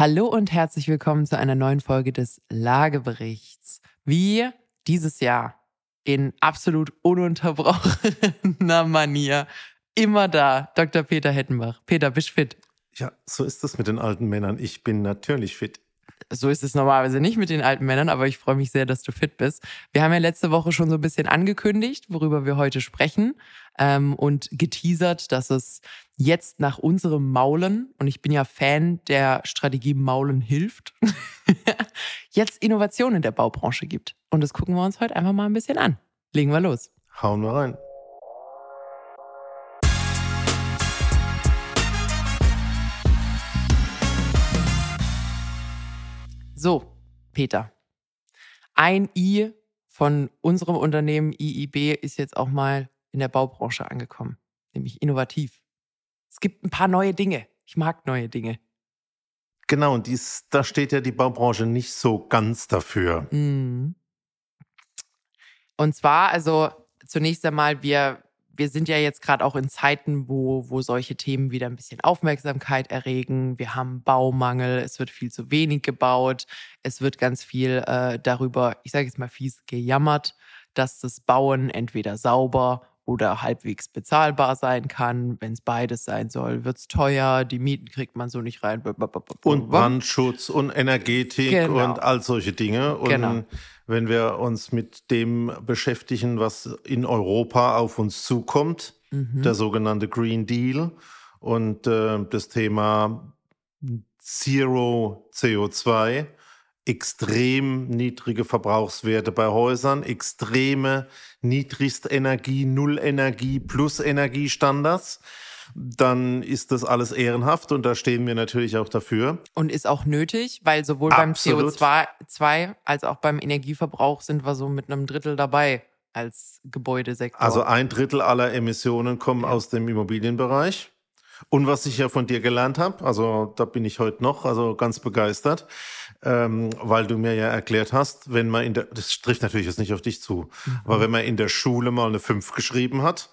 Hallo und herzlich willkommen zu einer neuen Folge des Lageberichts. Wie dieses Jahr in absolut ununterbrochener Manier immer da, Dr. Peter Hettenbach. Peter, bist fit? Ja, so ist es mit den alten Männern. Ich bin natürlich fit so ist es normalerweise nicht mit den alten Männern, aber ich freue mich sehr, dass du fit bist. Wir haben ja letzte Woche schon so ein bisschen angekündigt, worüber wir heute sprechen ähm, und geteasert, dass es jetzt nach unserem Maulen, und ich bin ja Fan der Strategie Maulen hilft, jetzt Innovationen in der Baubranche gibt. Und das gucken wir uns heute einfach mal ein bisschen an. Legen wir los. Hauen wir rein. So, Peter. Ein I von unserem Unternehmen IIB ist jetzt auch mal in der Baubranche angekommen, nämlich innovativ. Es gibt ein paar neue Dinge. Ich mag neue Dinge. Genau, und dies, da steht ja die Baubranche nicht so ganz dafür. Mhm. Und zwar, also zunächst einmal, wir wir sind ja jetzt gerade auch in Zeiten, wo, wo solche Themen wieder ein bisschen Aufmerksamkeit erregen. Wir haben Baumangel, es wird viel zu wenig gebaut, es wird ganz viel äh, darüber, ich sage jetzt mal fies, gejammert, dass das Bauen entweder sauber oder halbwegs bezahlbar sein kann. Wenn es beides sein soll, wird es teuer, die Mieten kriegt man so nicht rein. Und Brandschutz und Energetik genau. und all solche Dinge. Und genau. wenn wir uns mit dem beschäftigen, was in Europa auf uns zukommt, mhm. der sogenannte Green Deal und äh, das Thema Zero CO2, extrem niedrige Verbrauchswerte bei Häusern, extreme Niedrigstenergie, Nullenergie plus Energiestandards, dann ist das alles ehrenhaft und da stehen wir natürlich auch dafür. Und ist auch nötig, weil sowohl Absolut. beim CO2 als auch beim Energieverbrauch sind wir so mit einem Drittel dabei als Gebäudesektor. Also ein Drittel aller Emissionen kommen ja. aus dem Immobilienbereich. Und was ich ja von dir gelernt habe, also da bin ich heute noch, also ganz begeistert, ähm, weil du mir ja erklärt hast, wenn man in der, das trifft natürlich jetzt nicht auf dich zu, mhm. aber wenn man in der Schule mal eine 5 geschrieben hat,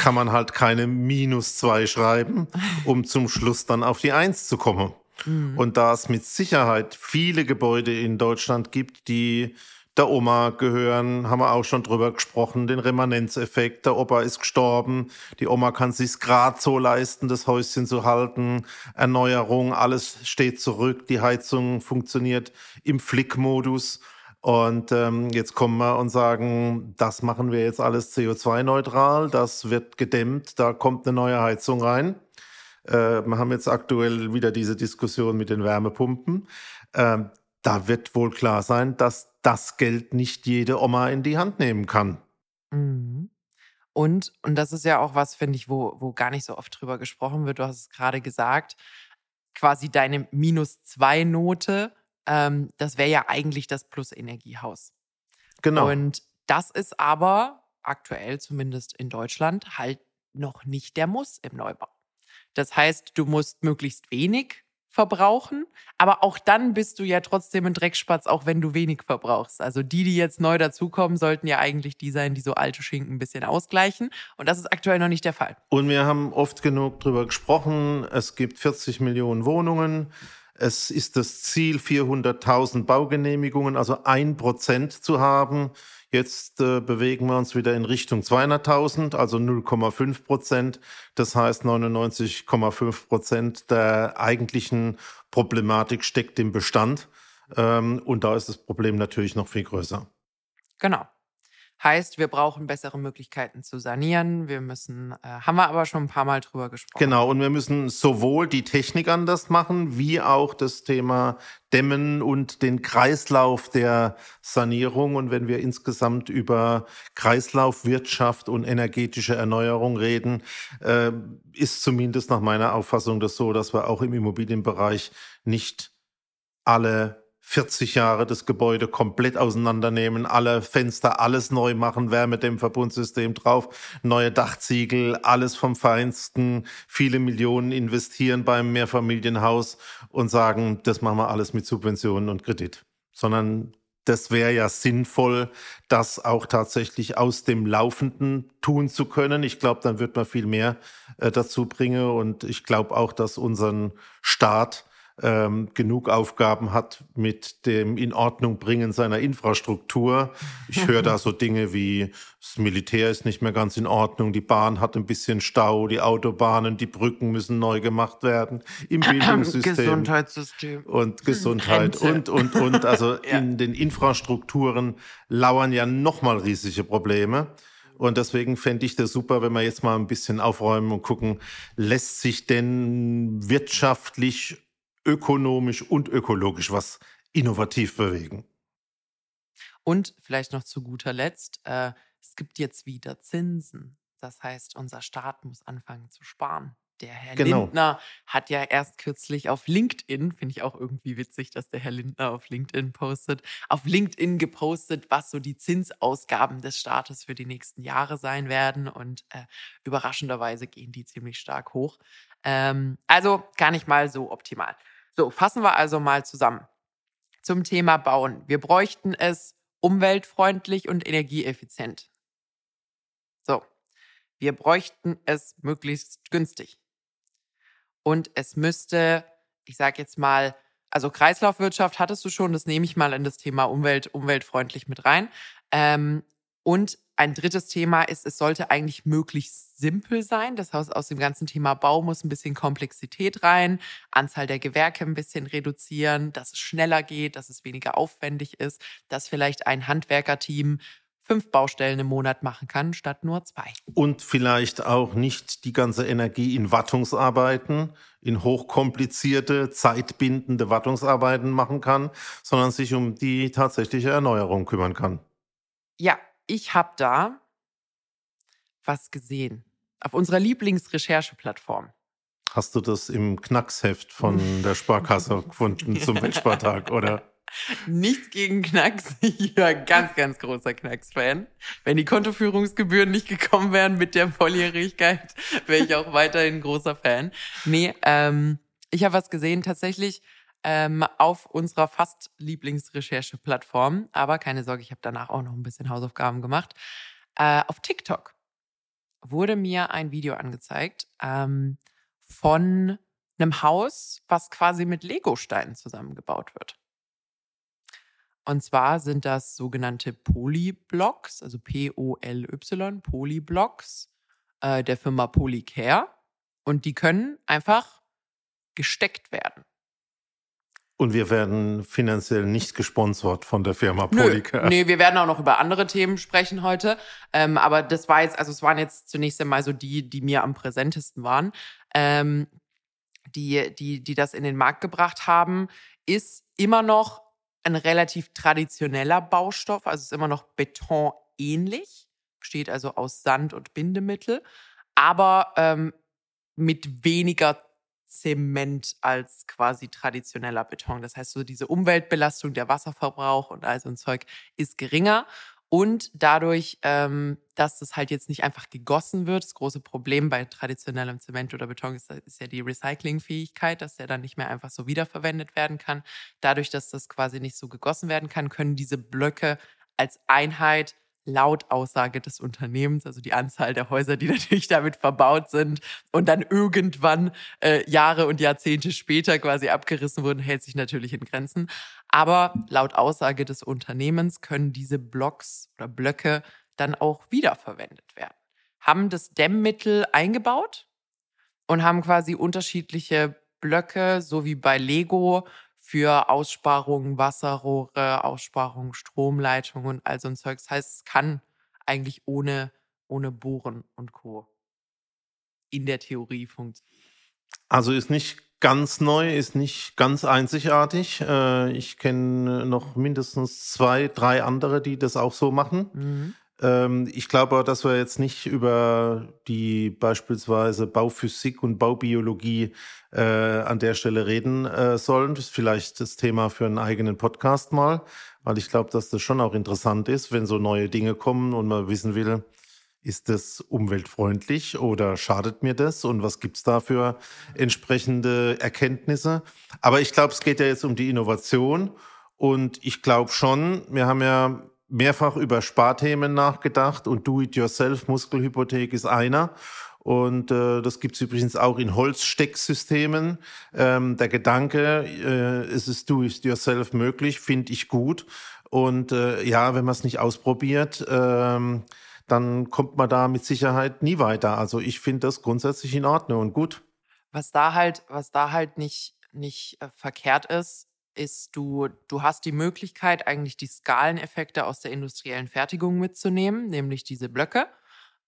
kann man halt keine minus 2 schreiben, um zum Schluss dann auf die 1 zu kommen. Mhm. Und da es mit Sicherheit viele Gebäude in Deutschland gibt, die der Oma gehören, haben wir auch schon drüber gesprochen, den Remanenzeffekt. Der Opa ist gestorben, die Oma kann sich's grad so leisten, das Häuschen zu halten. Erneuerung, alles steht zurück, die Heizung funktioniert im Flickmodus. Und ähm, jetzt kommen wir und sagen, das machen wir jetzt alles CO2-neutral, das wird gedämmt, da kommt eine neue Heizung rein. Äh, wir haben jetzt aktuell wieder diese Diskussion mit den Wärmepumpen. Ähm, da wird wohl klar sein, dass das Geld nicht jede Oma in die Hand nehmen kann. Mhm. Und, und das ist ja auch was, finde ich, wo, wo gar nicht so oft drüber gesprochen wird. Du hast es gerade gesagt, quasi deine Minus-2-Note, ähm, das wäre ja eigentlich das Plus-Energiehaus. Genau. Und das ist aber aktuell, zumindest in Deutschland, halt noch nicht der Muss im Neubau. Das heißt, du musst möglichst wenig verbrauchen. Aber auch dann bist du ja trotzdem ein Dreckspatz, auch wenn du wenig verbrauchst. Also die, die jetzt neu dazukommen, sollten ja eigentlich die sein, die so alte Schinken ein bisschen ausgleichen. Und das ist aktuell noch nicht der Fall. Und wir haben oft genug darüber gesprochen. Es gibt 40 Millionen Wohnungen. Es ist das Ziel, 400.000 Baugenehmigungen, also ein Prozent zu haben. Jetzt äh, bewegen wir uns wieder in Richtung 200.000, also 0,5 Prozent. Das heißt, 99,5 Prozent der eigentlichen Problematik steckt im Bestand. Ähm, und da ist das Problem natürlich noch viel größer. Genau. Heißt, wir brauchen bessere Möglichkeiten zu sanieren. Wir müssen, äh, haben wir aber schon ein paar Mal drüber gesprochen. Genau, und wir müssen sowohl die Technik anders machen, wie auch das Thema Dämmen und den Kreislauf der Sanierung. Und wenn wir insgesamt über Kreislaufwirtschaft und energetische Erneuerung reden, äh, ist zumindest nach meiner Auffassung das so, dass wir auch im Immobilienbereich nicht alle 40 Jahre das Gebäude komplett auseinandernehmen, alle Fenster, alles neu machen, Wärmedämmverbundsystem drauf, neue Dachziegel, alles vom Feinsten, viele Millionen investieren beim Mehrfamilienhaus und sagen, das machen wir alles mit Subventionen und Kredit. Sondern das wäre ja sinnvoll, das auch tatsächlich aus dem Laufenden tun zu können. Ich glaube, dann wird man viel mehr äh, dazu bringen und ich glaube auch, dass unseren Staat ähm, genug Aufgaben hat mit dem Inordnung bringen seiner Infrastruktur. Ich höre da so Dinge wie das Militär ist nicht mehr ganz in Ordnung, die Bahn hat ein bisschen Stau, die Autobahnen, die Brücken müssen neu gemacht werden im Bildungssystem. Gesundheitssystem. Und Gesundheit Rente. und, und, und. Also Ja. in den Infrastrukturen lauern ja nochmal riesige Probleme. Und deswegen fände ich das super, wenn wir jetzt mal ein bisschen aufräumen und gucken, lässt sich denn wirtschaftlich, ökonomisch und ökologisch was innovativ bewegen? Und vielleicht noch zu guter Letzt, äh, es gibt jetzt wieder Zinsen. Das heißt, unser Staat muss anfangen zu sparen. Der Herr Genau. Lindner hat ja erst kürzlich auf LinkedIn, finde ich auch irgendwie witzig, dass der Herr Lindner auf LinkedIn postet, auf LinkedIn gepostet, was so die Zinsausgaben des Staates für die nächsten Jahre sein werden. Und äh, überraschenderweise gehen die ziemlich stark hoch. Ähm, also gar nicht mal so optimal. So, fassen wir also mal zusammen zum Thema Bauen. Wir bräuchten es umweltfreundlich und energieeffizient. So, wir bräuchten es möglichst günstig. Und es müsste, ich sage jetzt mal, also Kreislaufwirtschaft hattest du schon, das nehme ich mal in das Thema Umwelt, umweltfreundlich mit rein. Ähm, und ein drittes Thema ist, es sollte eigentlich möglichst simpel sein. Das heißt, aus dem ganzen Thema Bau muss ein bisschen Komplexität rein, Anzahl der Gewerke ein bisschen reduzieren, dass es schneller geht, dass es weniger aufwendig ist, dass vielleicht ein Handwerkerteam fünf Baustellen im Monat machen kann, statt nur zwei. Und vielleicht auch nicht die ganze Energie in Wartungsarbeiten, in hochkomplizierte, zeitbindende Wartungsarbeiten machen kann, sondern sich um die tatsächliche Erneuerung kümmern kann. Ja, ich habe da was gesehen. Auf unserer Lieblingsrechercheplattform. Hast du das im Knacksheft von der Sparkasse gefunden zum Weltspartag, oder? Nichts gegen Knacks. Ich war ganz, ganz großer Knacks-Fan. Wenn die Kontoführungsgebühren nicht gekommen wären mit der Volljährigkeit, wäre ich auch weiterhin großer Fan. Nee, ähm, ich habe was gesehen, tatsächlich ähm, auf unserer fast Lieblingsrechercheplattform. Aber keine Sorge, ich habe danach auch noch ein bisschen Hausaufgaben gemacht. Äh, auf TikTok wurde mir ein Video angezeigt ähm, von einem Haus, was quasi mit Lego-Steinen zusammengebaut wird. Und zwar sind das sogenannte Polyblocks, also P-O-L-Y, Polyblocks äh, der Firma Polycare. Und die können einfach gesteckt werden. Und wir werden finanziell nicht gesponsert von der Firma Nö, Polycare. nee, wir werden auch noch über andere Themen sprechen heute. Ähm, aber das war jetzt, also es waren jetzt zunächst einmal so die, die mir am präsentesten waren, ähm, die, die, die das in den Markt gebracht haben, ist immer noch ein relativ traditioneller Baustoff, also es ist immer noch betonähnlich, besteht also aus Sand und Bindemittel, aber ähm, mit weniger Zement als quasi traditioneller Beton. Das heißt, so diese Umweltbelastung, der Wasserverbrauch und all so ein Zeug ist geringer. Und dadurch, ähm, dass das halt jetzt nicht einfach gegossen wird, das große Problem bei traditionellem Zement oder Beton ist, ist ja die Recyclingfähigkeit, dass der dann nicht mehr einfach so wiederverwendet werden kann. Dadurch, dass das quasi nicht so gegossen werden kann, können diese Blöcke als Einheit laut Aussage des Unternehmens, also die Anzahl der Häuser, die natürlich damit verbaut sind und dann irgendwann äh, Jahre und Jahrzehnte später quasi abgerissen wurden, hält sich natürlich in Grenzen. Aber laut Aussage des Unternehmens können diese Blocks oder Blöcke dann auch wiederverwendet werden. Haben das Dämmmittel eingebaut und haben quasi unterschiedliche Blöcke, so wie bei Lego, für Aussparungen, Wasserrohre, Aussparungen, Stromleitungen und all so ein Zeug. Das heißt, es kann eigentlich ohne, ohne Bohren und Co. in der Theorie funktionieren. Also ist nicht ganz neu, ist nicht ganz einzigartig. Äh, Ich kenne noch mindestens zwei, drei andere, die das auch so machen. Mhm. Ähm, Ich glaube, dass wir jetzt nicht über die beispielsweise Bauphysik und Baubiologie äh, an der Stelle reden äh, sollen. Das ist vielleicht das Thema für einen eigenen Podcast mal, weil ich glaube, dass das schon auch interessant ist, wenn so neue Dinge kommen und man wissen will, ist das umweltfreundlich oder schadet mir das? Und was gibt's da für entsprechende Erkenntnisse? Aber ich glaube, es geht ja jetzt um die Innovation. Und ich glaube schon, wir haben ja mehrfach über Sparthemen nachgedacht und Do-it-yourself, Muskelhypothek ist einer. Und äh, das gibt es übrigens auch in Holzstecksystemen. Ähm, der Gedanke, äh, es ist do-it-yourself möglich, finde ich gut. Und äh, ja, wenn man es nicht ausprobiert, ähm, dann kommt man da mit Sicherheit nie weiter. Also ich finde das grundsätzlich in Ordnung und gut. Was da halt, was da halt nicht, nicht äh, verkehrt ist, ist, du, du hast die Möglichkeit, eigentlich die Skaleneffekte aus der industriellen Fertigung mitzunehmen, nämlich diese Blöcke.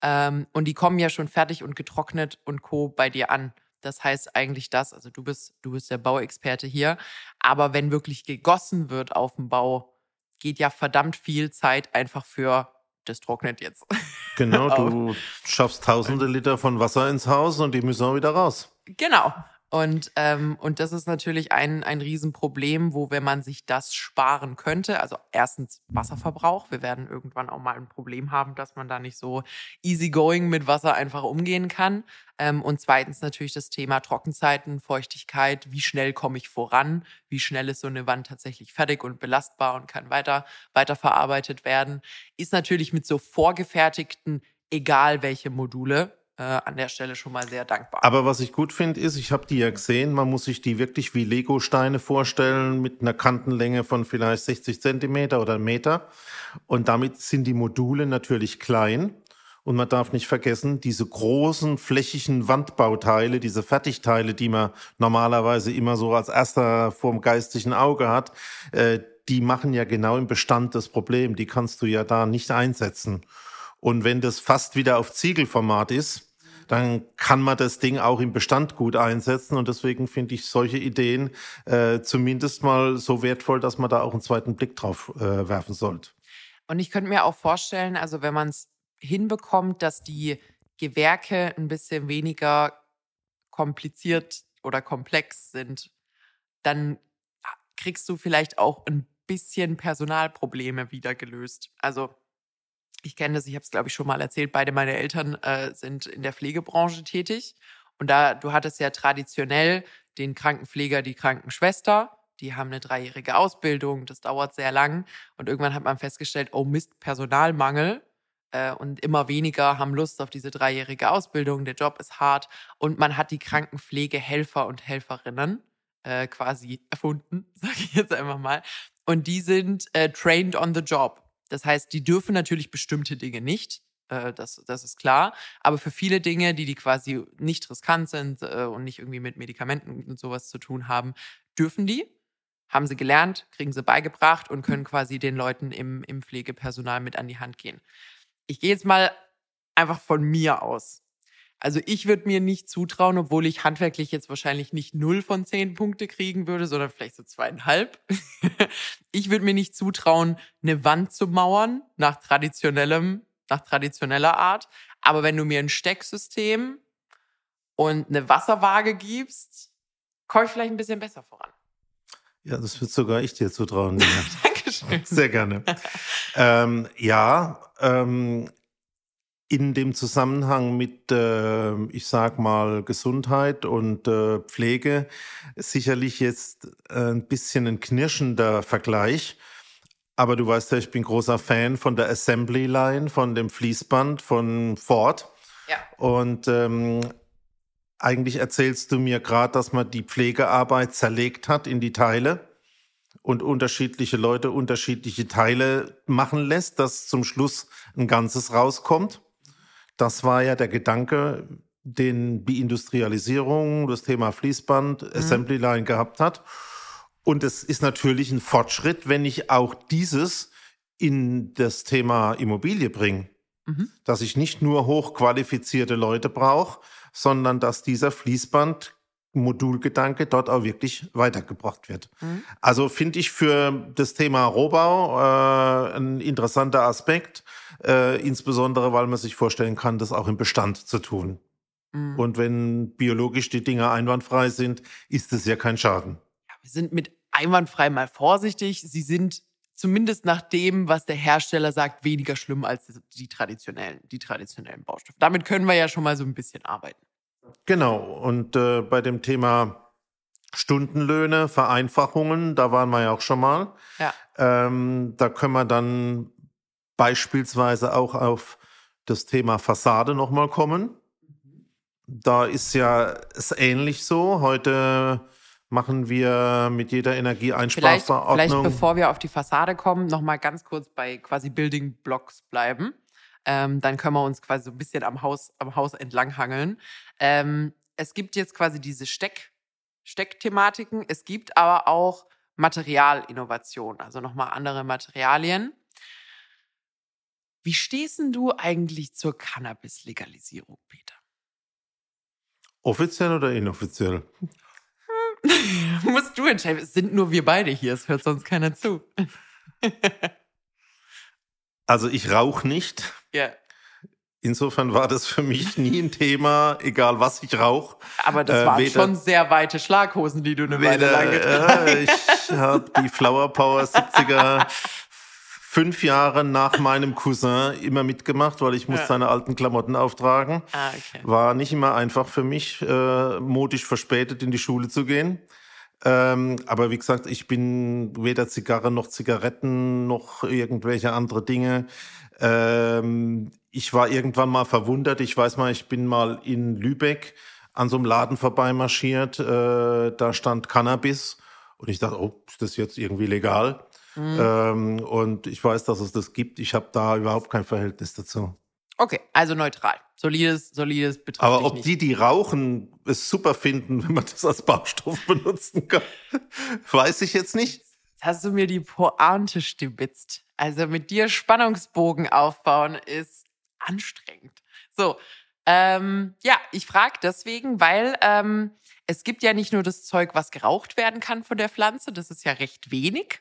Ähm, und die kommen ja schon fertig und getrocknet und Co. bei dir an. Das heißt eigentlich das, also du bist, du bist der Bauexperte hier. Aber wenn wirklich gegossen wird auf dem Bau, geht ja verdammt viel Zeit einfach für das trocknet jetzt. Genau, du schaffst tausende Liter von Wasser ins Haus und die müssen auch wieder raus. Genau. Und, ähm, und das ist natürlich ein, ein Riesenproblem, wo, wenn man sich das sparen könnte, also erstens Wasserverbrauch, wir werden irgendwann auch mal ein Problem haben, dass man da nicht so easygoing mit Wasser einfach umgehen kann. Ähm, und zweitens natürlich das Thema Trockenzeiten, Feuchtigkeit, wie schnell komme ich voran, wie schnell ist so eine Wand tatsächlich fertig und belastbar und kann weiter, weiterverarbeitet werden, ist natürlich mit so vorgefertigten, egal welche Module, äh, an der Stelle schon mal sehr dankbar. Aber was ich gut finde, ist, ich habe die ja gesehen, man muss sich die wirklich wie Lego-Steine vorstellen mit einer Kantenlänge von vielleicht 60 Zentimeter oder Meter. Und damit sind die Module natürlich klein. Und man darf nicht vergessen, diese großen flächigen Wandbauteile, diese Fertigteile, die man normalerweise immer so als erster vorm geistigen Auge hat, äh, die machen ja genau im Bestand das Problem. Die kannst du ja da nicht einsetzen. Und wenn das fast wieder auf Ziegelformat ist, dann kann man das Ding auch im Bestand gut einsetzen. Und deswegen finde ich solche Ideen äh, zumindest mal so wertvoll, dass man da auch einen zweiten Blick drauf äh, werfen sollte. Und ich könnte mir auch vorstellen, also wenn man es hinbekommt, dass die Gewerke ein bisschen weniger kompliziert oder komplex sind, dann kriegst du vielleicht auch ein bisschen Personalprobleme wieder gelöst. Also ich kenne das, ich habe es, glaube ich, schon mal erzählt, beide meine Eltern äh, sind in der Pflegebranche tätig. Und da, du hattest ja traditionell den Krankenpfleger, die Krankenschwester, die haben eine dreijährige Ausbildung, das dauert sehr lang. Und irgendwann hat man festgestellt, oh Mist, Personalmangel. Äh, und immer weniger haben Lust auf diese dreijährige Ausbildung, der Job ist hart. Und man hat die Krankenpflegehelfer und Helferinnen äh, quasi erfunden, sage ich jetzt einfach mal. Und die sind äh, trained on the job. Das heißt, die dürfen natürlich bestimmte Dinge nicht. Äh, das, das ist klar. Aber für viele Dinge, die, die quasi nicht riskant sind äh, und nicht irgendwie mit Medikamenten und sowas zu tun haben, dürfen die. Haben sie gelernt, kriegen sie beigebracht und können quasi den Leuten im, im Pflegepersonal mit an die Hand gehen. Ich gehe jetzt mal einfach von mir aus. Also ich würde mir nicht zutrauen, obwohl ich handwerklich jetzt wahrscheinlich nicht null von zehn Punkte kriegen würde, sondern vielleicht so zweieinhalb. ich würde mir nicht zutrauen, eine Wand zu mauern nach traditionellem, nach traditioneller Art. Aber wenn du mir ein Stecksystem und eine Wasserwaage gibst, komme ich vielleicht ein bisschen besser voran. Ja, das wird sogar ich dir zutrauen. Dankeschön. Sehr gerne. ähm, ja, ähm, in dem Zusammenhang mit, äh, ich sag mal, Gesundheit und äh, Pflege sicherlich jetzt äh, ein bisschen ein knirschender Vergleich. Aber du weißt ja, ich bin großer Fan von der Assembly Line, von dem Fließband von Ford. Ja. Und ähm, eigentlich erzählst du mir gerade, dass man die Pflegearbeit zerlegt hat in die Teile und unterschiedliche Leute unterschiedliche Teile machen lässt, dass zum Schluss ein Ganzes rauskommt. Das war ja der Gedanke, den die Industrialisierung, das Thema Fließband, mhm. Assembly Line gehabt hat. Und es ist natürlich ein Fortschritt, wenn ich auch dieses in das Thema Immobilie bringe. Mhm. Dass ich nicht nur hochqualifizierte Leute brauche, sondern dass dieser Fließband Modulgedanke dort auch wirklich weitergebracht wird. Mhm. Also finde ich für das Thema Rohbau äh, ein interessanter Aspekt, äh, insbesondere weil man sich vorstellen kann, das auch im Bestand zu tun. Mhm. Und wenn biologisch die Dinge einwandfrei sind, ist es ja kein Schaden. Ja, wir sind mit einwandfrei mal vorsichtig. Sie sind zumindest nach dem, was der Hersteller sagt, weniger schlimm als die traditionellen, die traditionellen Baustoffe. Damit können wir ja schon mal so ein bisschen arbeiten. Genau. Und äh, bei dem Thema Stundenlöhne, Vereinfachungen, da waren wir ja auch schon mal. Ja. Ähm, da können wir dann beispielsweise auch auf das Thema Fassade nochmal kommen. Da ist ja es ähnlich so. Heute machen wir mit jeder Energieeinsparverordnung. Vielleicht, vielleicht bevor wir auf die Fassade kommen, nochmal ganz kurz bei quasi Building Blocks bleiben. Ähm, dann können wir uns quasi so ein bisschen am Haus, am Haus entlang hangeln. Ähm, es gibt jetzt quasi diese Steck, Steckthematiken. Es gibt aber auch Materialinnovation, also nochmal andere Materialien. Wie stehst denn du eigentlich zur Cannabis-Legalisierung, Peter? Offiziell oder inoffiziell? Musst du entscheiden. Es sind nur wir beide hier, es hört sonst keiner zu. also ich rauche nicht. Ja. Insofern war das für mich nie ein Thema, egal was ich rauche. Aber das äh, waren weder, schon sehr weite Schlaghosen, die du eine Weile lang getragen hast. Äh, ich habe die Flower Power 70er fünf Jahre nach meinem Cousin immer mitgemacht, weil ich muss ja. seine alten Klamotten auftragen. Ah, okay. War nicht immer einfach für mich, äh, modisch verspätet in die Schule zu gehen. Ähm, aber wie gesagt, ich bin weder Zigarre noch Zigaretten noch irgendwelche andere Dinge. Ähm, ich war irgendwann mal verwundert. Ich weiß mal, ich bin mal in Lübeck an so einem Laden vorbeimarschiert. Äh, da stand Cannabis. Und ich dachte, oh, ist das jetzt irgendwie legal? Mhm. Ähm, und ich weiß, dass es das gibt. Ich habe da überhaupt kein Verhältnis dazu. Okay, also neutral. Solides, solides betrifft Aber ob nicht. die, die rauchen, es super finden, wenn man das als Baustoff benutzen kann, weiß ich jetzt nicht. Jetzt hast du mir die Pointe stibitzt. Also mit dir Spannungsbogen aufbauen ist anstrengend. So, ähm, ja, ich frage deswegen, weil ähm, es gibt ja nicht nur das Zeug, was geraucht werden kann von der Pflanze, das ist ja recht wenig,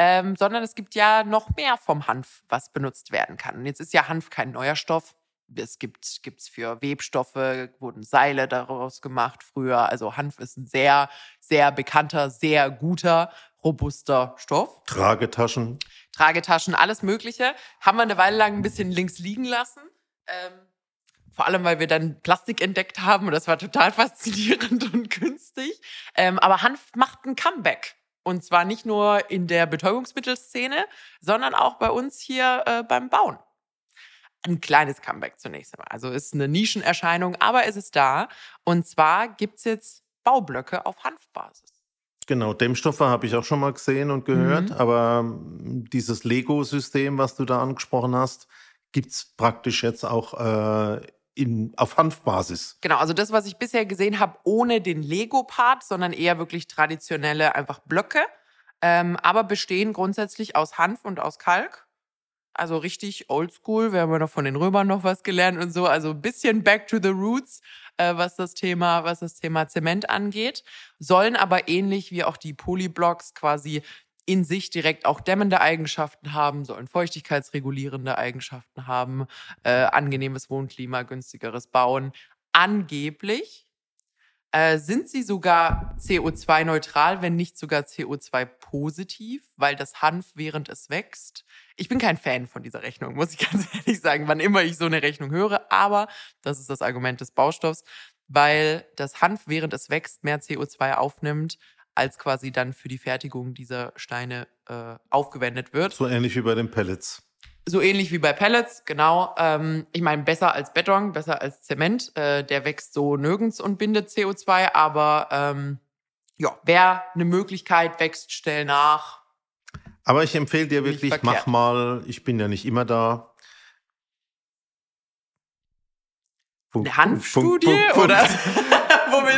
ähm, sondern es gibt ja noch mehr vom Hanf, was benutzt werden kann. Und jetzt ist ja Hanf kein neuer Stoff. Es gibt gibt's für Webstoffe, wurden Seile daraus gemacht früher. Also Hanf ist ein sehr, sehr bekannter, sehr guter, robuster Stoff. Tragetaschen. Tragetaschen, alles Mögliche. Haben wir eine Weile lang ein bisschen links liegen lassen. Ähm, vor allem, weil wir dann Plastik entdeckt haben und das war total faszinierend und günstig. Ähm, aber Hanf macht ein Comeback. Und zwar nicht nur in der Betäubungsmittelszene, sondern auch bei uns hier äh, beim Bauen. Ein kleines Comeback zunächst einmal. Also ist eine Nischenerscheinung, aber es ist da. Und zwar gibt es jetzt Baublöcke auf Hanfbasis. Genau, Dämmstoffe habe ich auch schon mal gesehen und gehört, mhm. aber ähm, dieses Lego-System, was du da angesprochen hast, gibt es praktisch jetzt auch äh, in, auf Hanfbasis. Genau, also das, was ich bisher gesehen habe, ohne den Lego-Part, sondern eher wirklich traditionelle einfach Blöcke, ähm, aber bestehen grundsätzlich aus Hanf und aus Kalk. Also richtig oldschool. Wir haben ja noch von den Römern noch was gelernt und so. Also ein bisschen back to the roots, äh, was das Thema, was das Thema Zement angeht. Sollen aber ähnlich wie auch die Polyblocks quasi in sich direkt auch dämmende Eigenschaften haben, sollen feuchtigkeitsregulierende Eigenschaften haben, äh, angenehmes Wohnklima, günstigeres Bauen. Angeblich äh, sind sie sogar CO2-neutral, wenn nicht sogar CO2-positiv, weil das Hanf während es wächst. Ich bin kein Fan von dieser Rechnung, muss ich ganz ehrlich sagen, wann immer ich so eine Rechnung höre. Aber das ist das Argument des Baustoffs, weil das Hanf während es wächst mehr CO2 aufnimmt als quasi dann für die Fertigung dieser Steine äh, aufgewendet wird. So ähnlich wie bei den Pellets. So ähnlich wie bei Pellets, genau. Ähm, ich meine, besser als Beton, besser als Zement. Äh, der wächst so nirgends und bindet CO2, aber ähm, ja, wer eine Möglichkeit wächst, stell nach. Aber ich empfehle dir wirklich, mach mal, ich bin ja nicht immer da. Eine Hanfstudie oder?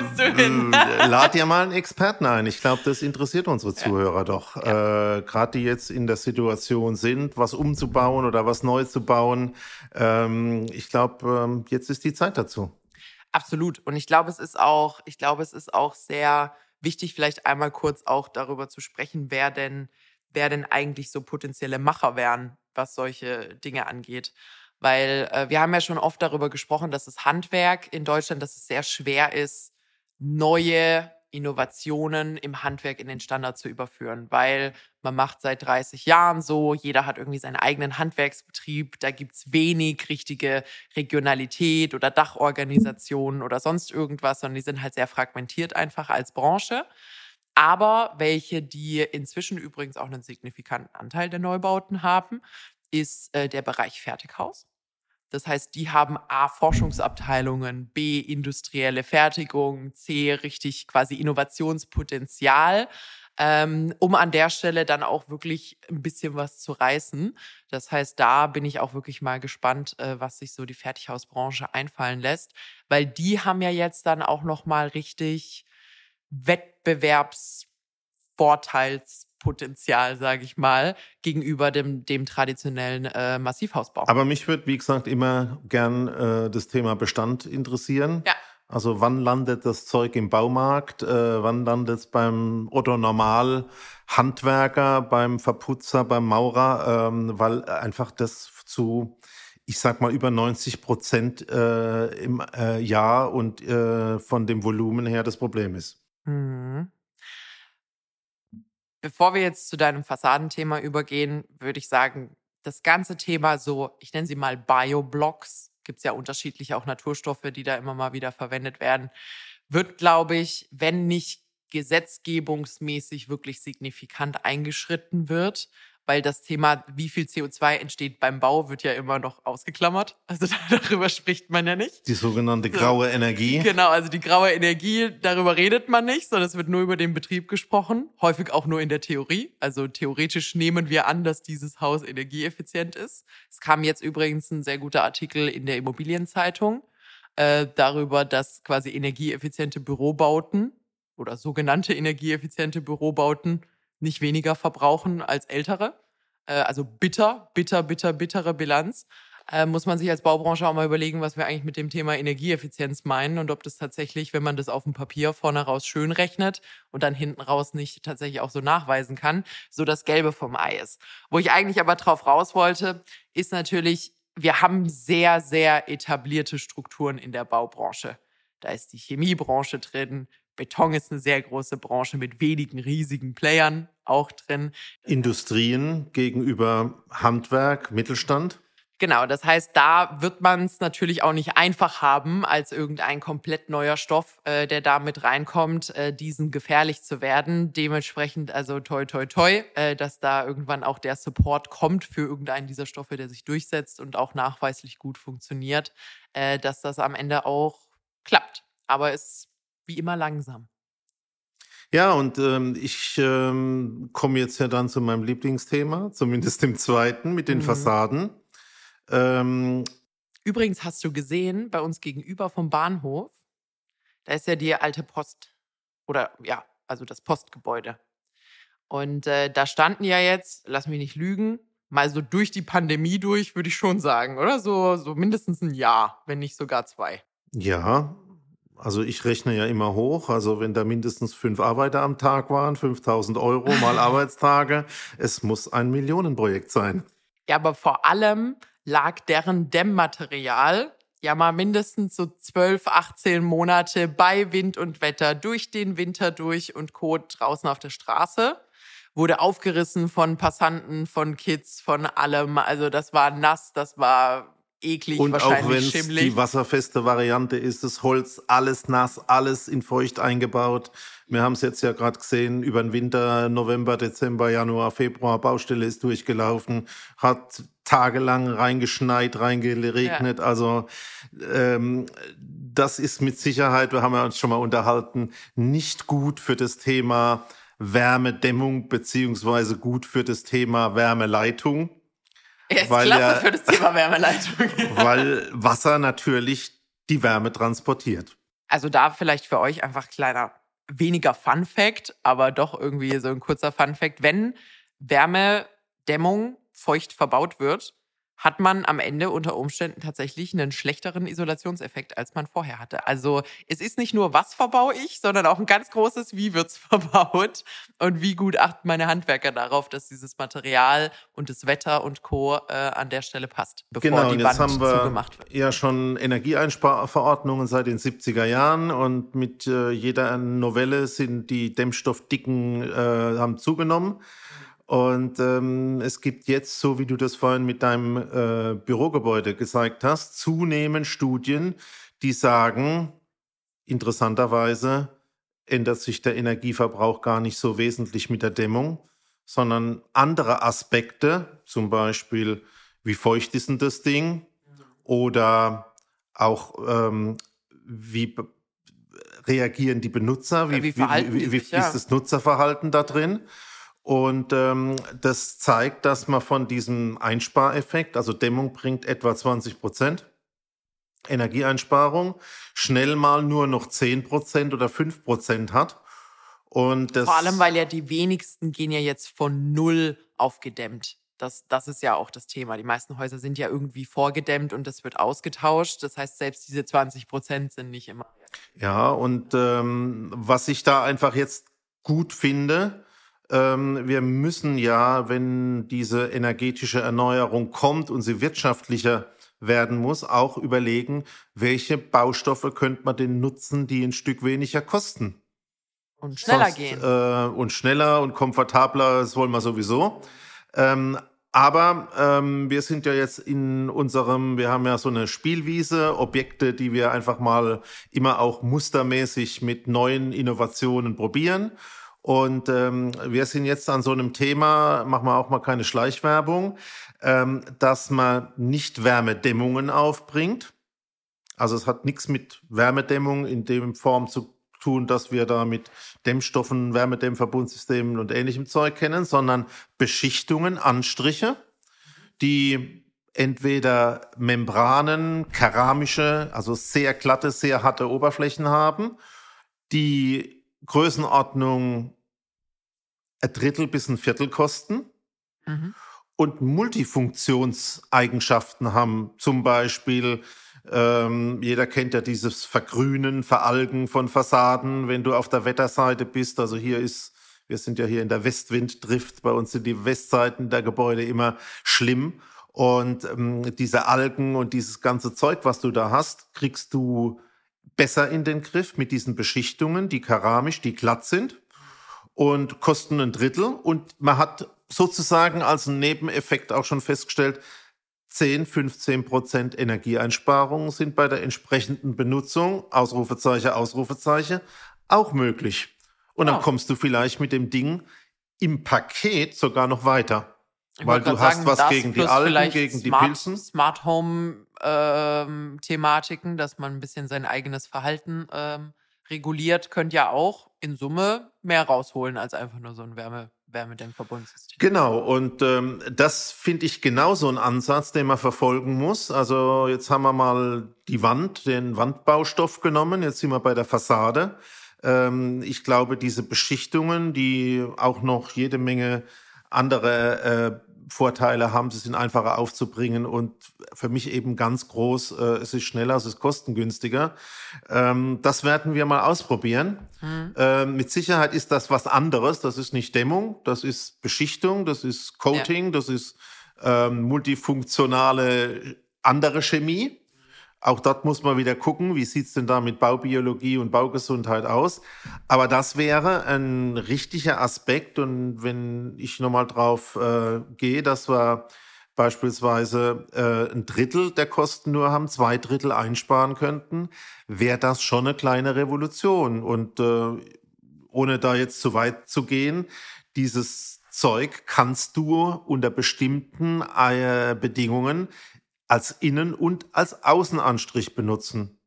Willst du hin? Äh, lad dir mal einen Experten ein. Ich glaube, das interessiert unsere Zuhörer doch. Äh, Gerade die jetzt in der Situation sind, was umzubauen oder was neu zu bauen. Ähm, ich glaube, ähm, jetzt ist die Zeit dazu. Absolut. Und ich glaube, es ist auch, ich glaube, es ist auch sehr wichtig, vielleicht einmal kurz auch darüber zu sprechen, wer denn, wer denn eigentlich so potenzielle Macher wären, was solche Dinge angeht. Weil äh, wir haben ja schon oft darüber gesprochen, dass das Handwerk in Deutschland, dass es sehr schwer ist, neue Innovationen im Handwerk in den Standard zu überführen, weil man macht seit 30 Jahren so, jeder hat irgendwie seinen eigenen Handwerksbetrieb, da gibt's wenig richtige Regionalität oder Dachorganisationen oder sonst irgendwas, sondern die sind halt sehr fragmentiert einfach als Branche. Aber welche, die inzwischen übrigens auch einen signifikanten Anteil der Neubauten haben, ist äh, der Bereich Fertighaus. Das heißt, die haben A, Forschungsabteilungen, B, industrielle Fertigung, C, richtig quasi Innovationspotenzial, ähm, um an der Stelle dann auch wirklich ein bisschen was zu reißen. Das heißt, da bin ich auch wirklich mal gespannt, äh, was sich so die Fertighausbranche einfallen lässt, weil die haben ja jetzt dann auch noch mal richtig Wettbewerbsvorteils Potenzial, sage ich mal, gegenüber dem, dem traditionellen äh, Massivhausbau. Aber mich würde, wie gesagt, immer gern äh, das Thema Bestand interessieren. Ja. Also wann landet das Zeug im Baumarkt? Äh, wann landet es beim Otto Normal Handwerker, beim Verputzer, beim Maurer? Ähm, weil einfach das zu, ich sag mal, über 90 Prozent äh, im äh, Jahr und äh, von dem Volumen her das Problem ist. Mhm. Bevor wir jetzt zu deinem Fassadenthema übergehen, würde ich sagen, das ganze Thema so, ich nenne sie mal Bioblocks, gibt es ja unterschiedliche auch Naturstoffe, die da immer mal wieder verwendet werden, wird, glaube ich, wenn nicht gesetzgebungsmäßig wirklich signifikant eingeschritten wird, weil das Thema, wie viel CO2 entsteht beim Bau, wird ja immer noch ausgeklammert. Also darüber spricht man ja nicht. Die sogenannte graue so. Energie. Genau, also die graue Energie, darüber redet man nicht, sondern es wird nur über den Betrieb gesprochen, häufig auch nur in der Theorie. Also theoretisch nehmen wir an, dass dieses Haus energieeffizient ist. Es kam jetzt übrigens ein sehr guter Artikel in der Immobilienzeitung äh, darüber, dass quasi energieeffiziente Bürobauten oder sogenannte energieeffiziente Bürobauten nicht weniger verbrauchen als ältere. Äh, also bitter, bitter, bitter, bittere Bilanz. Äh, muss man sich als Baubranche auch mal überlegen, was wir eigentlich mit dem Thema Energieeffizienz meinen und ob das tatsächlich, wenn man das auf dem Papier vorne raus schön rechnet und dann hinten raus nicht tatsächlich auch so nachweisen kann, so das Gelbe vom Ei ist. Wo ich eigentlich aber drauf raus wollte, ist natürlich, wir haben sehr, sehr etablierte Strukturen in der Baubranche. Da ist die Chemiebranche drin, Beton ist eine sehr große Branche mit wenigen riesigen Playern auch drin. Industrien gegenüber Handwerk, Mittelstand? Genau, das heißt, da wird man es natürlich auch nicht einfach haben, als irgendein komplett neuer Stoff, äh, der da mit reinkommt, äh, diesen gefährlich zu werden. Dementsprechend, also toi, toi, toi, äh, dass da irgendwann auch der Support kommt für irgendeinen dieser Stoffe, der sich durchsetzt und auch nachweislich gut funktioniert, äh, dass das am Ende auch klappt. Aber es wie immer langsam. Ja, und ähm, ich ähm, komme jetzt ja dann zu meinem Lieblingsthema, zumindest dem zweiten mit den mhm. Fassaden. Ähm, Übrigens hast du gesehen, bei uns gegenüber vom Bahnhof, da ist ja die alte Post oder ja, also das Postgebäude. Und äh, da standen ja jetzt, lass mich nicht lügen, mal so durch die Pandemie durch, würde ich schon sagen, oder? So, so mindestens ein Jahr, wenn nicht sogar zwei. Ja, also ich rechne ja immer hoch. Also wenn da mindestens fünf Arbeiter am Tag waren, 5000 Euro mal Arbeitstage, es muss ein Millionenprojekt sein. Ja, aber vor allem lag deren Dämmmaterial ja mal mindestens so 12, 18 Monate bei Wind und Wetter durch den Winter durch und Co. draußen auf der Straße. Wurde aufgerissen von Passanten, von Kids, von allem. Also das war nass, das war eklig, und wahrscheinlich auch wenn es die wasserfeste Variante ist, das Holz alles nass, alles in feucht eingebaut. Wir haben es jetzt ja gerade gesehen, über den Winter, November, Dezember, Januar, Februar, Baustelle ist durchgelaufen, hat tagelang reingeschneit, reingeregnet. Ja. Also ähm, das ist mit Sicherheit, wir haben ja uns schon mal unterhalten, nicht gut für das Thema Wärmedämmung beziehungsweise gut für das Thema Wärmeleitung. Er ist weil klasse ja, für das Thema Wärmeleitung. weil Wasser natürlich die Wärme transportiert. Also da vielleicht für euch einfach kleiner, weniger Fun Fact, aber doch irgendwie so ein kurzer Fun Fact. Wenn Wärmedämmung feucht verbaut wird, hat man am Ende unter Umständen tatsächlich einen schlechteren Isolationseffekt, als man vorher hatte. Also es ist nicht nur, was verbaue ich, sondern auch ein ganz großes, wie wird's verbaut und wie gut achten meine Handwerker darauf, dass dieses Material und das Wetter und Co. Äh, an der Stelle passt, bevor genau, die Wand haben wir zugemacht wird. Ja, schon Energieeinsparverordnungen seit den 70er Jahren und mit äh, jeder Novelle sind die Dämmstoffdicken äh, haben zugenommen. Und ähm, es gibt jetzt, so wie du das vorhin mit deinem äh, Bürogebäude gezeigt hast, zunehmend Studien, die sagen, interessanterweise ändert sich der Energieverbrauch gar nicht so wesentlich mit der Dämmung, sondern andere Aspekte, zum Beispiel, wie feucht ist denn das Ding? oder auch ähm, wie reagieren die Benutzer, wie, wie, wie, wie, wie ist das Nutzerverhalten da drin. Und ähm, das zeigt, dass man von diesem Einspareffekt, also Dämmung bringt etwa 20 Prozent Energieeinsparung, schnell mal nur noch 10 Prozent oder 5 Prozent hat. Und das Vor allem, weil ja die wenigsten gehen ja jetzt von null aufgedämmt. Das, das ist ja auch das Thema. Die meisten Häuser sind ja irgendwie vorgedämmt und das wird ausgetauscht. Das heißt, selbst diese 20 Prozent sind nicht immer. Ja, und ähm, was ich da einfach jetzt gut finde, ähm, wir müssen ja, wenn diese energetische Erneuerung kommt und sie wirtschaftlicher werden muss, auch überlegen, welche Baustoffe könnte man denn nutzen, die ein Stück weniger kosten. Und schneller Sonst, gehen. Äh, und schneller und komfortabler, das wollen wir sowieso. Ähm, aber ähm, wir sind ja jetzt in unserem, wir haben ja so eine Spielwiese, Objekte, die wir einfach mal immer auch mustermäßig mit neuen Innovationen probieren. Und ähm, wir sind jetzt an so einem Thema, machen wir auch mal keine Schleichwerbung, ähm, dass man nicht Wärmedämmungen aufbringt. Also es hat nichts mit Wärmedämmung in dem Form zu tun, dass wir da mit Dämmstoffen, Wärmedämmverbundsystemen und ähnlichem Zeug kennen, sondern Beschichtungen, Anstriche, die entweder Membranen, keramische, also sehr glatte, sehr harte Oberflächen haben, die Größenordnung ein Drittel bis ein Viertel kosten mhm. und Multifunktionseigenschaften haben, zum Beispiel ähm, jeder kennt ja dieses Vergrünen, Veralgen von Fassaden, wenn du auf der Wetterseite bist. Also hier ist, wir sind ja hier in der Westwinddrift, bei uns sind die Westseiten der Gebäude immer schlimm. Und ähm, diese Algen und dieses ganze Zeug, was du da hast, kriegst du besser in den Griff mit diesen Beschichtungen, die keramisch, die glatt sind und kosten ein Drittel. Und man hat sozusagen als Nebeneffekt auch schon festgestellt, 10, 15 Prozent Energieeinsparungen sind bei der entsprechenden Benutzung, Ausrufezeichen, Ausrufezeichen, auch möglich. Und dann oh. kommst du vielleicht mit dem Ding im Paket sogar noch weiter. Ich weil du hast sagen, was gegen die Algen, gegen Smart, die Pilzen. Smart Home ähm, Thematiken, dass man ein bisschen sein eigenes Verhalten ähm, reguliert, könnte ja auch in Summe mehr rausholen als einfach nur so ein Wärme Wärmedämmverbundsystem. Genau, und ähm, das finde ich genauso ein Ansatz, den man verfolgen muss. Also jetzt haben wir mal die Wand, den Wandbaustoff genommen, jetzt sind wir bei der Fassade. Ähm, ich glaube, diese Beschichtungen, die auch noch jede Menge andere äh, Vorteile haben, sie sind einfacher aufzubringen und für mich eben ganz groß, äh, es ist schneller, es ist kostengünstiger. Ähm, das werden wir mal ausprobieren. Mhm. Ähm, mit Sicherheit ist das was anderes. Das ist nicht Dämmung, das ist Beschichtung, das ist Coating, ja. das ist ähm, multifunktionale andere Chemie. Auch dort muss man wieder gucken, wie sieht's denn da mit Baubiologie und Baugesundheit aus. Aber das wäre ein richtiger Aspekt. Und wenn ich nochmal drauf äh, gehe, dass wir beispielsweise äh, ein Drittel der Kosten nur haben, zwei Drittel einsparen könnten, wäre das schon eine kleine Revolution. Und äh, ohne da jetzt zu weit zu gehen, dieses Zeug kannst du unter bestimmten äh, Bedingungen als Innen- und als Außenanstrich benutzen.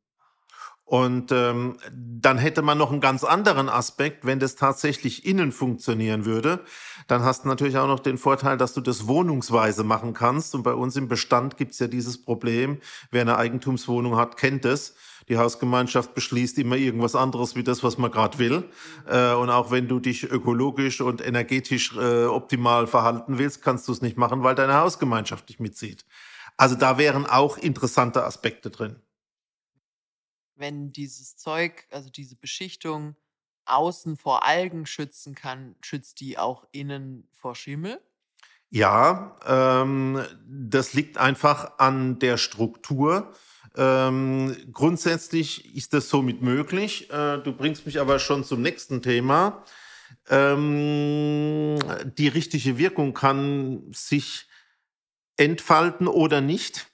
Und ähm, dann hätte man noch einen ganz anderen Aspekt, wenn das tatsächlich innen funktionieren würde. Dann hast du natürlich auch noch den Vorteil, dass du das wohnungsweise machen kannst. Und bei uns im Bestand gibt es ja dieses Problem, wer eine Eigentumswohnung hat, kennt es. Die Hausgemeinschaft beschließt immer irgendwas anderes wie das, was man gerade will. Äh, und auch wenn du dich ökologisch und energetisch äh, optimal verhalten willst, kannst du es nicht machen, weil deine Hausgemeinschaft dich mitzieht. Also da wären auch interessante Aspekte drin. Wenn dieses Zeug, also diese Beschichtung außen vor Algen schützen kann, schützt die auch innen vor Schimmel? Ja, ähm, das liegt einfach an der Struktur. Ähm, grundsätzlich ist das somit möglich. Äh, du bringst mich aber schon zum nächsten Thema. Ähm, die richtige Wirkung kann sich entfalten oder nicht,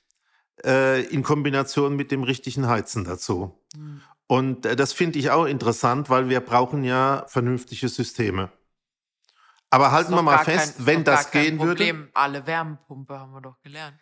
äh, in Kombination mit dem richtigen Heizen dazu. Mhm. Und äh, das finde ich auch interessant, weil wir brauchen ja vernünftige Systeme. Aber halten wir mal fest, kein, wenn das gehen Problem. würde. Alle Wärmepumpe haben wir doch gelernt.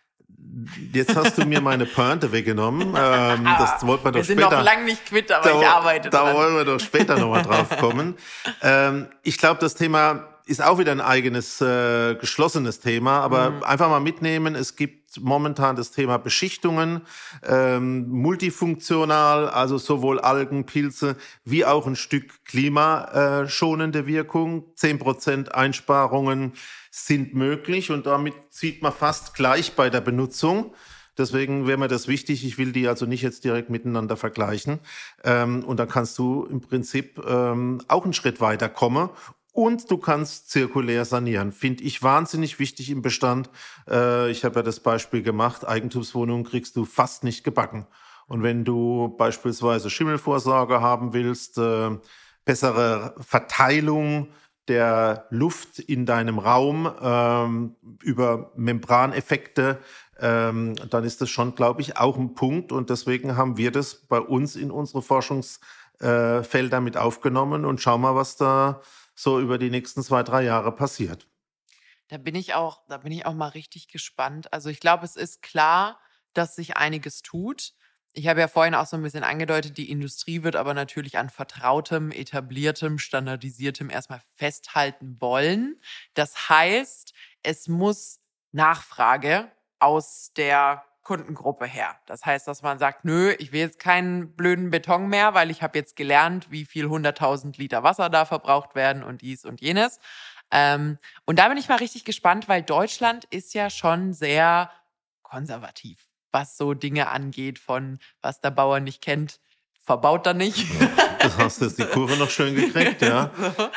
Jetzt hast du mir meine Pointe weggenommen. Ähm, das wollte man doch wir sind später. noch lang nicht quitt, aber da, ich arbeite Da dran. wollen wir doch später nochmal drauf kommen. ähm, ich glaube, das Thema ist auch wieder ein eigenes äh, geschlossenes Thema, aber Mhm. einfach mal mitnehmen. Es gibt momentan das Thema Beschichtungen, ähm, multifunktional, also sowohl Algen, Pilze wie auch ein Stück klimaschonende Wirkung. 10% Einsparungen sind möglich und damit sieht man fast gleich bei der Benutzung. Deswegen wäre mir das wichtig. Ich will die also nicht jetzt direkt miteinander vergleichen. Ähm, und dann kannst du im Prinzip ähm, auch einen Schritt weiter kommen. Und du kannst zirkulär sanieren. Finde ich wahnsinnig wichtig im Bestand. Äh, ich habe ja das Beispiel gemacht. Eigentumswohnungen kriegst du fast nicht gebacken. Und wenn du beispielsweise Schimmelvorsorge haben willst, äh, bessere Verteilung der Luft in deinem Raum ähm, über Membraneffekte, ähm, dann ist das schon, glaube ich, auch ein Punkt. Und deswegen haben wir das bei uns in unsere Forschungsfelder mit aufgenommen und schau mal, was da so über die nächsten zwei, drei Jahre passiert. Da bin ich auch, da bin ich auch mal richtig gespannt. Also ich glaube, es ist klar, dass sich einiges tut. Ich habe ja vorhin auch so ein bisschen angedeutet, die Industrie wird aber natürlich an vertrautem, etabliertem, standardisiertem erstmal festhalten wollen. Das heißt, es muss Nachfrage aus der Kundengruppe her. Das heißt, dass man sagt, nö, ich will jetzt keinen blöden Beton mehr, weil ich habe jetzt gelernt, wie viel 100.000 Liter Wasser da verbraucht werden und dies und jenes. Ähm, und da bin ich mal richtig gespannt, weil Deutschland ist ja schon sehr konservativ, was so Dinge angeht, von was der Bauer nicht kennt, verbaut er nicht. Das hast du jetzt die Kurve noch schön gekriegt, ja. so.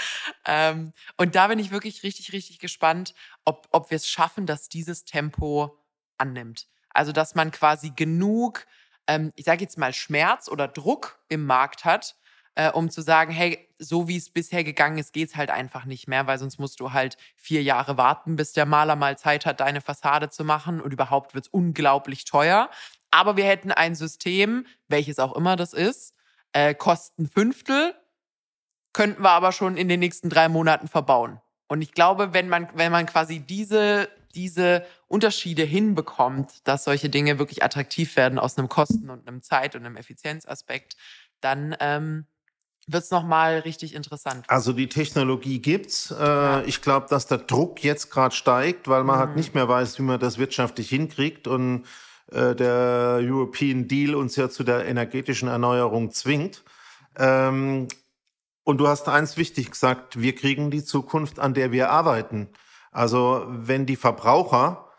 ähm, und da bin ich wirklich richtig, richtig gespannt, ob, ob wir es schaffen, dass dieses Tempo annimmt. Also, dass man quasi genug, ähm, ich sage jetzt mal, Schmerz oder Druck im Markt hat, äh, um zu sagen, hey, so wie es bisher gegangen ist, geht's halt einfach nicht mehr, weil sonst musst du halt vier Jahre warten, bis der Maler mal Zeit hat, deine Fassade zu machen und überhaupt wird's unglaublich teuer. Aber wir hätten ein System, welches auch immer das ist, äh, kosten Fünftel, könnten wir aber schon in den nächsten drei Monaten verbauen. Und ich glaube, wenn man, wenn man quasi diese, diese Unterschiede hinbekommt, dass solche Dinge wirklich attraktiv werden aus einem Kosten- und einem Zeit- und einem Effizienzaspekt, dann ähm, wird es nochmal richtig interessant. Also die Technologie gibt's. Äh, Ich glaube, dass der Druck jetzt gerade steigt, weil man Mhm. halt nicht mehr weiß, wie man das wirtschaftlich hinkriegt und äh, der European Deal uns ja zu der energetischen Erneuerung zwingt. Ähm, und du hast eins wichtig gesagt, wir kriegen die Zukunft, an der wir arbeiten. Also wenn die Verbraucher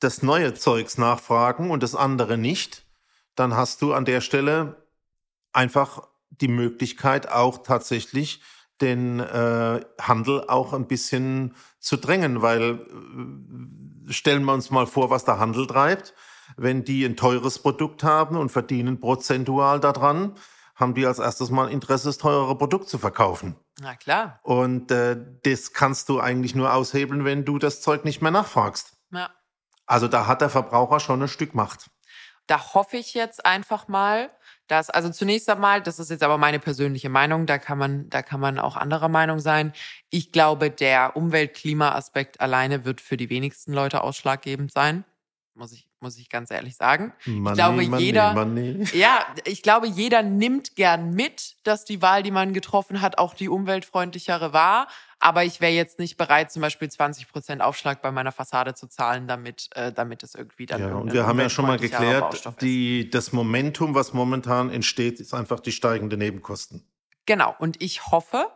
das neue Zeugs nachfragen und das andere nicht, dann hast du an der Stelle einfach die Möglichkeit auch tatsächlich den äh, Handel auch ein bisschen zu drängen, weil äh, stellen wir uns mal vor, was der Handel treibt. Wenn die ein teures Produkt haben und verdienen prozentual daran, haben die als erstes mal Interesse, das teurere Produkt zu verkaufen. Na klar. Und äh, das kannst du eigentlich nur aushebeln, wenn du das Zeug nicht mehr nachfragst. Ja. Also da hat der Verbraucher schon ein Stück Macht. Da hoffe ich jetzt einfach mal, dass, also zunächst einmal, das ist jetzt aber meine persönliche Meinung, da kann man, da kann man auch anderer Meinung sein. Ich glaube, der Umwelt-Klima-Aspekt alleine wird für die wenigsten Leute ausschlaggebend sein. Muss ich, muss ich ganz ehrlich sagen. Money, glaube, money, jeder- money. Ja, ich glaube, jeder nimmt gern mit, dass die Wahl, die man getroffen hat, auch die umweltfreundlichere war. Aber ich wäre jetzt nicht bereit, zum Beispiel 20 Prozent Aufschlag bei meiner Fassade zu zahlen, damit, äh, damit es irgendwie dann Ja, und wir haben ja schon mal geklärt, die, das Momentum, was momentan entsteht, ist einfach die steigende Nebenkosten. Genau. Und ich hoffe,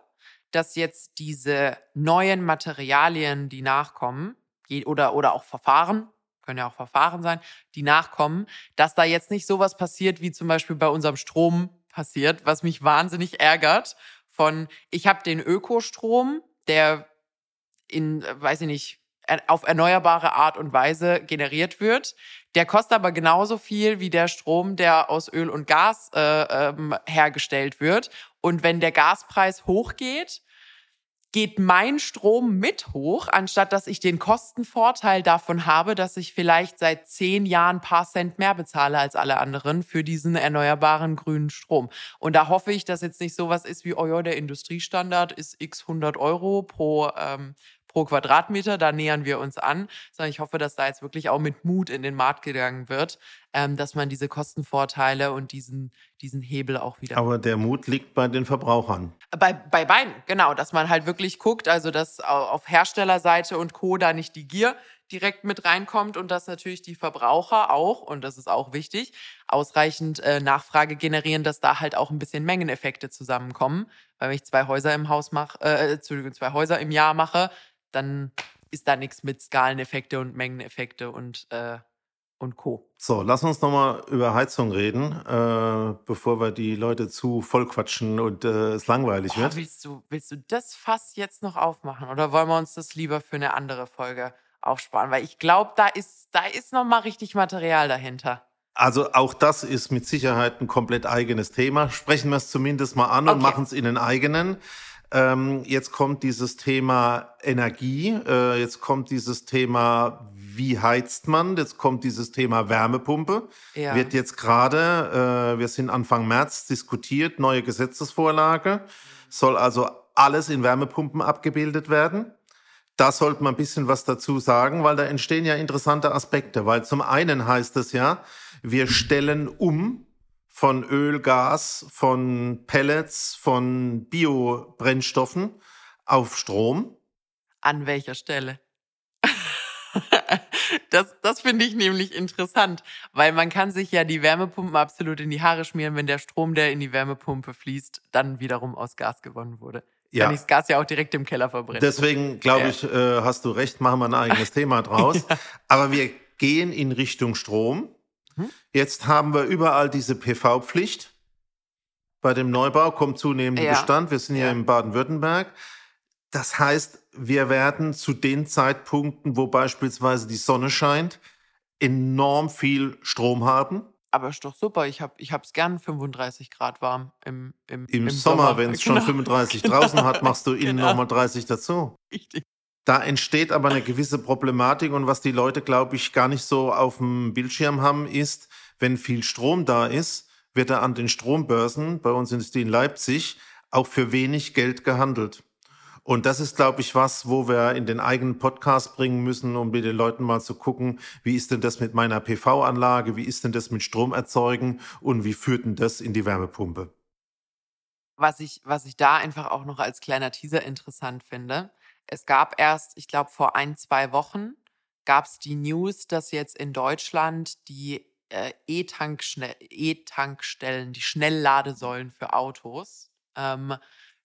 dass jetzt diese neuen Materialien, die nachkommen, oder, oder auch Verfahren, können ja auch Verfahren sein, die nachkommen, dass da jetzt nicht sowas passiert, wie zum Beispiel bei unserem Strom passiert, was mich wahnsinnig ärgert. Von, ich habe den Ökostrom, der in, weiß ich nicht, auf erneuerbare Art und Weise generiert wird. Der kostet aber genauso viel wie der Strom, der aus Öl und Gas äh, ähm, hergestellt wird. Und wenn der Gaspreis hochgeht, geht mein Strom mit hoch, anstatt dass ich den Kostenvorteil davon habe, dass ich vielleicht seit zehn Jahren paar Cent mehr bezahle als alle anderen für diesen erneuerbaren grünen Strom. Und da hoffe ich, dass jetzt nicht sowas ist wie, oh ja, der Industriestandard ist x 100 Euro pro, ähm, pro Quadratmeter. Da nähern wir uns an, sondern ich hoffe, dass da jetzt wirklich auch mit Mut in den Markt gegangen wird, ähm, dass man diese Kostenvorteile und diesen, diesen Hebel auch wieder. Aber der Mut liegt bei den Verbrauchern. Bei, bei beiden, genau, dass man halt wirklich guckt, also dass auf Herstellerseite und Co. da nicht die Gier direkt mit reinkommt und dass natürlich die Verbraucher auch, und das ist auch wichtig, ausreichend äh, Nachfrage generieren, dass da halt auch ein bisschen Mengeneffekte zusammenkommen. Weil wenn ich zwei Häuser im Haus mache, äh, Entschuldigung, zwei Häuser im Jahr mache, dann ist da nichts mit Skaleneffekte und Mengeneffekte und, äh, und Co. So, lass uns nochmal über Heizung reden, äh, bevor wir die Leute zu vollquatschen und äh, es langweilig Oh, wird. willst, du, willst du das Fass jetzt noch aufmachen oder wollen wir uns das lieber für eine andere Folge aufsparen? Weil ich glaube, da ist, da ist noch mal richtig Material dahinter. Also auch das ist mit Sicherheit ein komplett eigenes Thema. Sprechen wir es zumindest mal an und Okay. machen es in den eigenen. Ähm, jetzt kommt dieses Thema Energie, äh, jetzt kommt dieses Thema, wie heizt man, jetzt kommt dieses Thema Wärmepumpe. Ja. Wird jetzt gerade, äh, wir sind Anfang März, diskutiert, neue Gesetzesvorlage. Soll also alles in Wärmepumpen abgebildet werden. Da sollte man ein bisschen was dazu sagen, weil da entstehen ja interessante Aspekte. Weil zum einen heißt es ja, wir stellen um von Öl, Gas, von Pellets, von Biobrennstoffen auf Strom. An welcher Stelle? Das, das finde ich nämlich interessant, weil man kann sich ja die Wärmepumpen absolut in die Haare schmieren, wenn der Strom, der in die Wärmepumpe fließt, dann wiederum aus Gas gewonnen wurde. Ja. Kann ich das Gas ja auch direkt im Keller verbrennen. Deswegen glaube Ja. ich, äh, hast du recht, machen wir ein eigenes Thema draus. Aber wir gehen in Richtung Strom. Mhm. Jetzt haben wir überall diese PV-Pflicht. Bei dem Neubau kommt zunehmend Ja. Bestand. Wir sind ja Ja. in Baden-Württemberg. Das heißt, wir werden zu den Zeitpunkten, wo beispielsweise die Sonne scheint, enorm viel Strom haben. Aber ist doch super. Ich habe ich hab's gern 35 Grad warm im, im, Im, Sommer, wenn es schon Genau. 35 draußen hat, machst du innen Genau. nochmal 30 dazu. Richtig. Da entsteht aber eine gewisse Problematik und was die Leute, glaube ich, gar nicht so auf dem Bildschirm haben, ist, wenn viel Strom da ist, wird er an den Strombörsen, bei uns ist die in Leipzig, auch für wenig Geld gehandelt. Und das ist, glaube ich, was, wo wir in den eigenen Podcast bringen müssen, um mit den Leuten mal zu gucken, wie ist denn das mit meiner PV-Anlage, wie ist denn das mit Strom erzeugen und wie führt denn das in die Wärmepumpe? was ich, was ich da einfach auch noch als kleiner Teaser interessant finde. Es gab erst, ich glaube, vor ein, zwei Wochen gab es die News, dass jetzt in Deutschland die äh, E-Tankstellen, die Schnellladesäulen für Autos, ähm,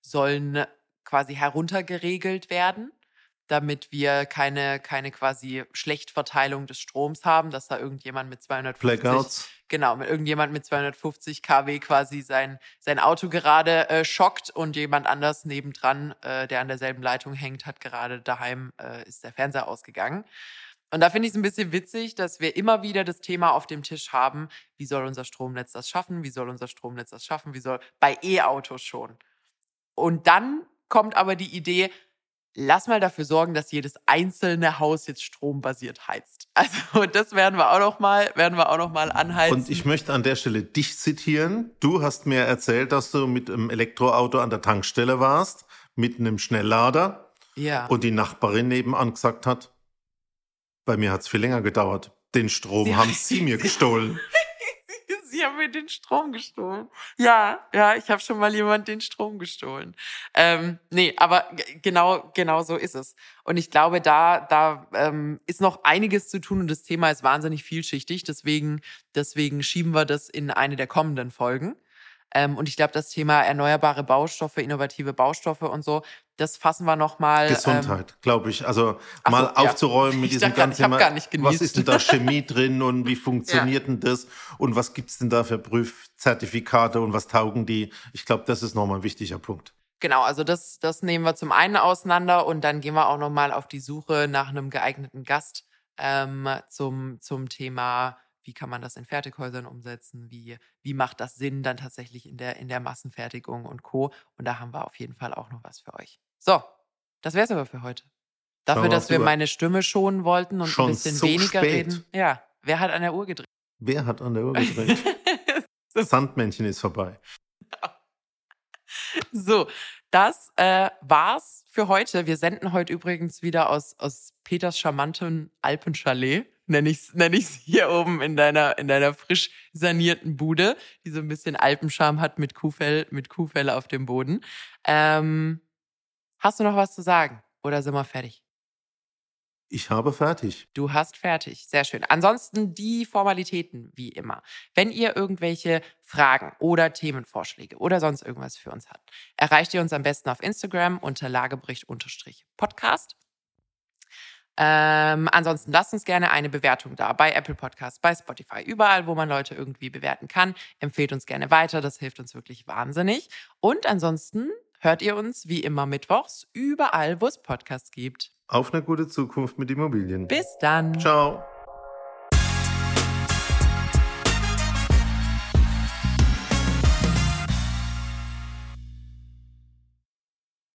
sollen quasi heruntergeregelt werden, damit wir keine, keine quasi Schlechtverteilung des Stroms haben, dass da irgendjemand mit 250 Blackouts? Genau, mit irgendjemand mit 250 kW quasi sein, sein Auto gerade äh, schockt und jemand anders nebendran, äh, der an derselben Leitung hängt, hat gerade daheim, äh, ist der Fernseher ausgegangen. Und da finde ich es ein bisschen witzig, dass wir immer wieder das Thema auf dem Tisch haben, wie soll unser Stromnetz das schaffen, wie soll unser Stromnetz das schaffen, wie soll, bei E-Autos schon. Und dann kommt aber die Idee, lass mal dafür sorgen, dass jedes einzelne Haus jetzt strombasiert heizt. Also das werden wir auch noch mal, werden wir auch noch mal anheizen. Und ich möchte an der Stelle dich zitieren. Du hast mir erzählt, dass du mit einem Elektroauto an der Tankstelle warst, mit einem Schnelllader ja. und die Nachbarin nebenan gesagt hat, bei mir hat es viel länger gedauert. Den Strom Sie- haben sie mir gestohlen. Sie haben mir den Strom gestohlen. Ja, ja, ich habe schon mal jemand den Strom gestohlen. Ähm, nee, aber genau, genau so ist es. Und ich glaube, da, da ähm, ist noch einiges zu tun und das Thema ist wahnsinnig vielschichtig. Deswegen, deswegen schieben wir das in eine der kommenden Folgen. Ähm, und ich glaube, das Thema erneuerbare Baustoffe, innovative Baustoffe und so, das fassen wir noch mal. Ähm, Gesundheit, glaube ich. Also so, mal ja. aufzuräumen mit Ich diesem ganzen Thema, gar nicht Was ist denn da Chemie drin und wie funktioniert denn das und was gibt's denn da für Prüfzertifikate und was taugen die? Ich glaube, das ist nochmal ein wichtiger Punkt. Genau, also das, das nehmen wir zum einen auseinander und dann gehen wir auch nochmal auf die Suche nach einem geeigneten Gast ähm, zum, zum Thema, wie kann man das in Fertighäusern umsetzen, wie, wie macht das Sinn dann tatsächlich in der, in der Massenfertigung und Co. Und da haben wir auf jeden Fall auch noch was für euch. So, das wäre es aber für heute. Dafür, dass wir über- meine Stimme schonen wollten und Schon ein bisschen so weniger spät. reden. Ja, wer hat an der Uhr gedreht? Wer hat an der Uhr gedreht? Sandmännchen ist vorbei. So, das äh, war's für heute. Wir senden heute übrigens wieder aus, aus Peters charmanten Alpenchalet. Nenne ich es nenn ich's hier oben in deiner, in deiner frisch sanierten Bude, die so ein bisschen Alpenscham hat mit Kuhfell, mit Kuhfelle auf dem Boden. Ähm, hast du noch was zu sagen? Oder sind wir fertig? Ich habe fertig. Du hast fertig. Sehr schön. Ansonsten die Formalitäten, wie immer. Wenn ihr irgendwelche Fragen oder Themenvorschläge oder sonst irgendwas für uns habt, erreicht ihr uns am besten auf Instagram unter lagebericht-podcast. Ähm, ansonsten lasst uns gerne eine Bewertung da bei Apple Podcasts, bei Spotify, überall, wo man Leute irgendwie bewerten kann. Empfehlt uns gerne weiter, das hilft uns wirklich wahnsinnig. Und ansonsten hört ihr uns wie immer mittwochs überall, wo es Podcasts gibt. Auf eine gute Zukunft mit Immobilien. Bis dann. Ciao.